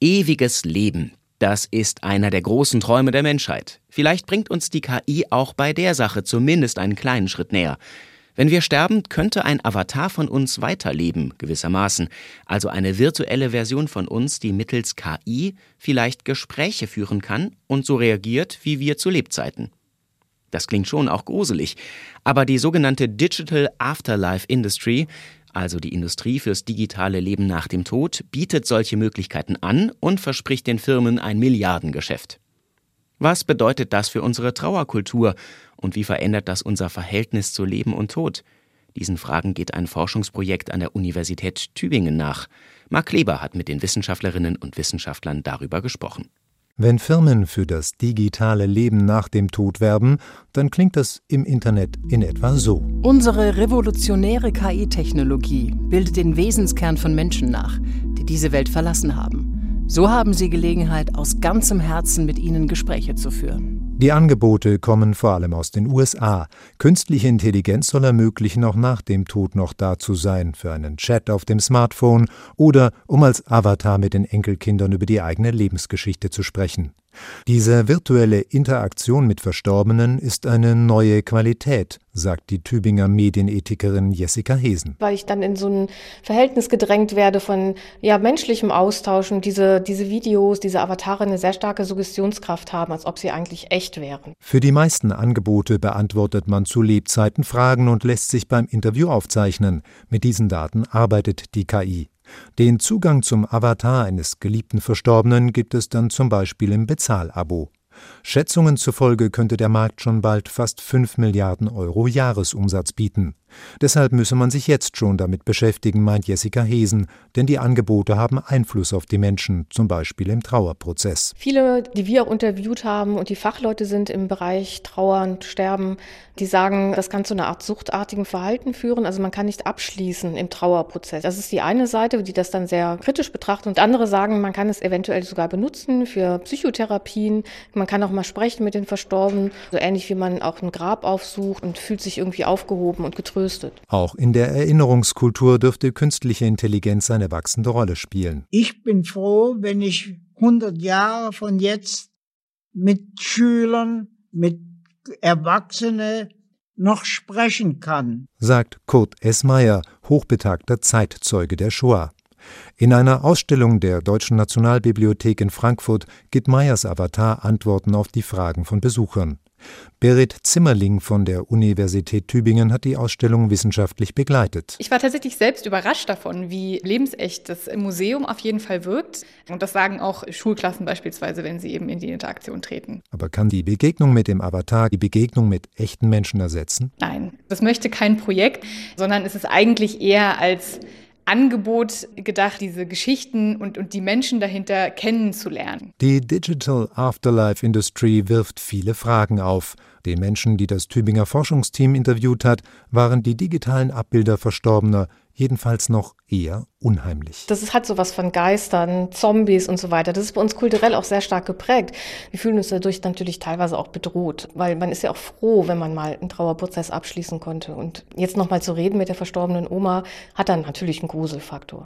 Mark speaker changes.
Speaker 1: Ewiges Leben. Das ist einer der großen Träume der Menschheit. Vielleicht bringt uns die KI auch bei der Sache zumindest einen kleinen Schritt näher. Wenn wir sterben, könnte ein Avatar von uns weiterleben, gewissermaßen, also eine virtuelle Version von uns, die mittels KI vielleicht Gespräche führen kann und so reagiert wie wir zu Lebzeiten. Das klingt schon auch gruselig, aber die sogenannte Digital Afterlife Industry also die Industrie fürs digitale Leben nach dem Tod, bietet solche Möglichkeiten an und verspricht den Firmen ein Milliardengeschäft. Was bedeutet das für unsere Trauerkultur und wie verändert das unser Verhältnis zu Leben und Tod? Diesen Fragen geht ein Forschungsprojekt an der Universität Tübingen nach. Mark Kleber hat mit den Wissenschaftlerinnen und Wissenschaftlern darüber gesprochen.
Speaker 2: Wenn Firmen für das digitale Leben nach dem Tod werben, dann klingt das im Internet in etwa so.
Speaker 3: Unsere revolutionäre KI-Technologie bildet den Wesenskern von Menschen nach, die diese Welt verlassen haben. So haben sie Gelegenheit, aus ganzem Herzen mit ihnen Gespräche zu führen.
Speaker 2: Die Angebote kommen vor allem aus den USA. Künstliche Intelligenz soll ermöglichen, auch nach dem Tod noch da zu sein, für einen Chat auf dem Smartphone oder um als Avatar mit den Enkelkindern über die eigene Lebensgeschichte zu sprechen. Diese virtuelle Interaktion mit Verstorbenen ist eine neue Qualität, sagt die Tübinger Medienethikerin Jessica Hesen.
Speaker 4: Weil ich dann in so ein Verhältnis gedrängt werde von ja, menschlichem Austausch und diese, diese Videos, diese Avatare eine sehr starke Suggestionskraft haben, als ob sie eigentlich echt wären.
Speaker 2: Für die meisten Angebote beantwortet man zu Lebzeiten Fragen und lässt sich beim Interview aufzeichnen. Mit diesen Daten arbeitet die KI. Den Zugang zum Avatar eines geliebten Verstorbenen gibt es dann zum Beispiel im Bezahlabo. Schätzungen zufolge könnte der Markt schon bald fast 5 Milliarden Euro Jahresumsatz bieten. Deshalb müsse man sich jetzt schon damit beschäftigen, meint Jessica Hesen, denn die Angebote haben Einfluss auf die Menschen, zum Beispiel im Trauerprozess.
Speaker 4: Viele, die wir auch interviewt haben und die Fachleute sind im Bereich Trauer und Sterben, die sagen, das kann zu einer Art suchtartigen Verhalten führen. Also man kann nicht abschließen im Trauerprozess. Das ist die eine Seite, die das dann sehr kritisch betrachtet. Und andere sagen, man kann es eventuell sogar benutzen für Psychotherapien. Man kann auch mal sprechen mit den Verstorbenen, so ähnlich wie man auch ein Grab aufsucht und fühlt sich irgendwie aufgehoben und getröstet getröstet.
Speaker 2: Auch in der Erinnerungskultur dürfte künstliche Intelligenz eine wachsende Rolle spielen.
Speaker 5: Ich bin froh, wenn ich 100 Jahre von jetzt mit Schülern, mit Erwachsenen noch sprechen kann,
Speaker 2: sagt Kurt S. Meyer, hochbetagter Zeitzeuge der Shoah. In einer Ausstellung der Deutschen Nationalbibliothek in Frankfurt gibt Meyers Avatar Antworten auf die Fragen von Besuchern. Berit Zimmerling von der Universität Tübingen hat die Ausstellung wissenschaftlich begleitet.
Speaker 6: Ich war tatsächlich selbst überrascht davon, wie lebensecht das Museum auf jeden Fall wirkt. Und das sagen auch Schulklassen beispielsweise, wenn sie eben in die Interaktion treten.
Speaker 2: Aber kann die Begegnung mit dem Avatar die Begegnung mit echten Menschen ersetzen?
Speaker 6: Nein, das möchte kein Projekt, sondern es ist eigentlich eher als Angebot gedacht, diese Geschichten und, und die Menschen dahinter kennenzulernen.
Speaker 2: Die Digital Afterlife Industry wirft viele Fragen auf. Den Menschen, die das Tübinger Forschungsteam interviewt hat, waren die digitalen Abbilder Verstorbener jedenfalls noch eher unheimlich.
Speaker 4: Das hat sowas von Geistern, Zombies und so weiter. Das ist bei uns kulturell auch sehr stark geprägt. Wir fühlen uns dadurch natürlich teilweise auch bedroht, weil man ist ja auch froh, wenn man mal einen Trauerprozess abschließen konnte. Und jetzt nochmal zu reden mit der verstorbenen Oma hat dann natürlich einen Gruselfaktor.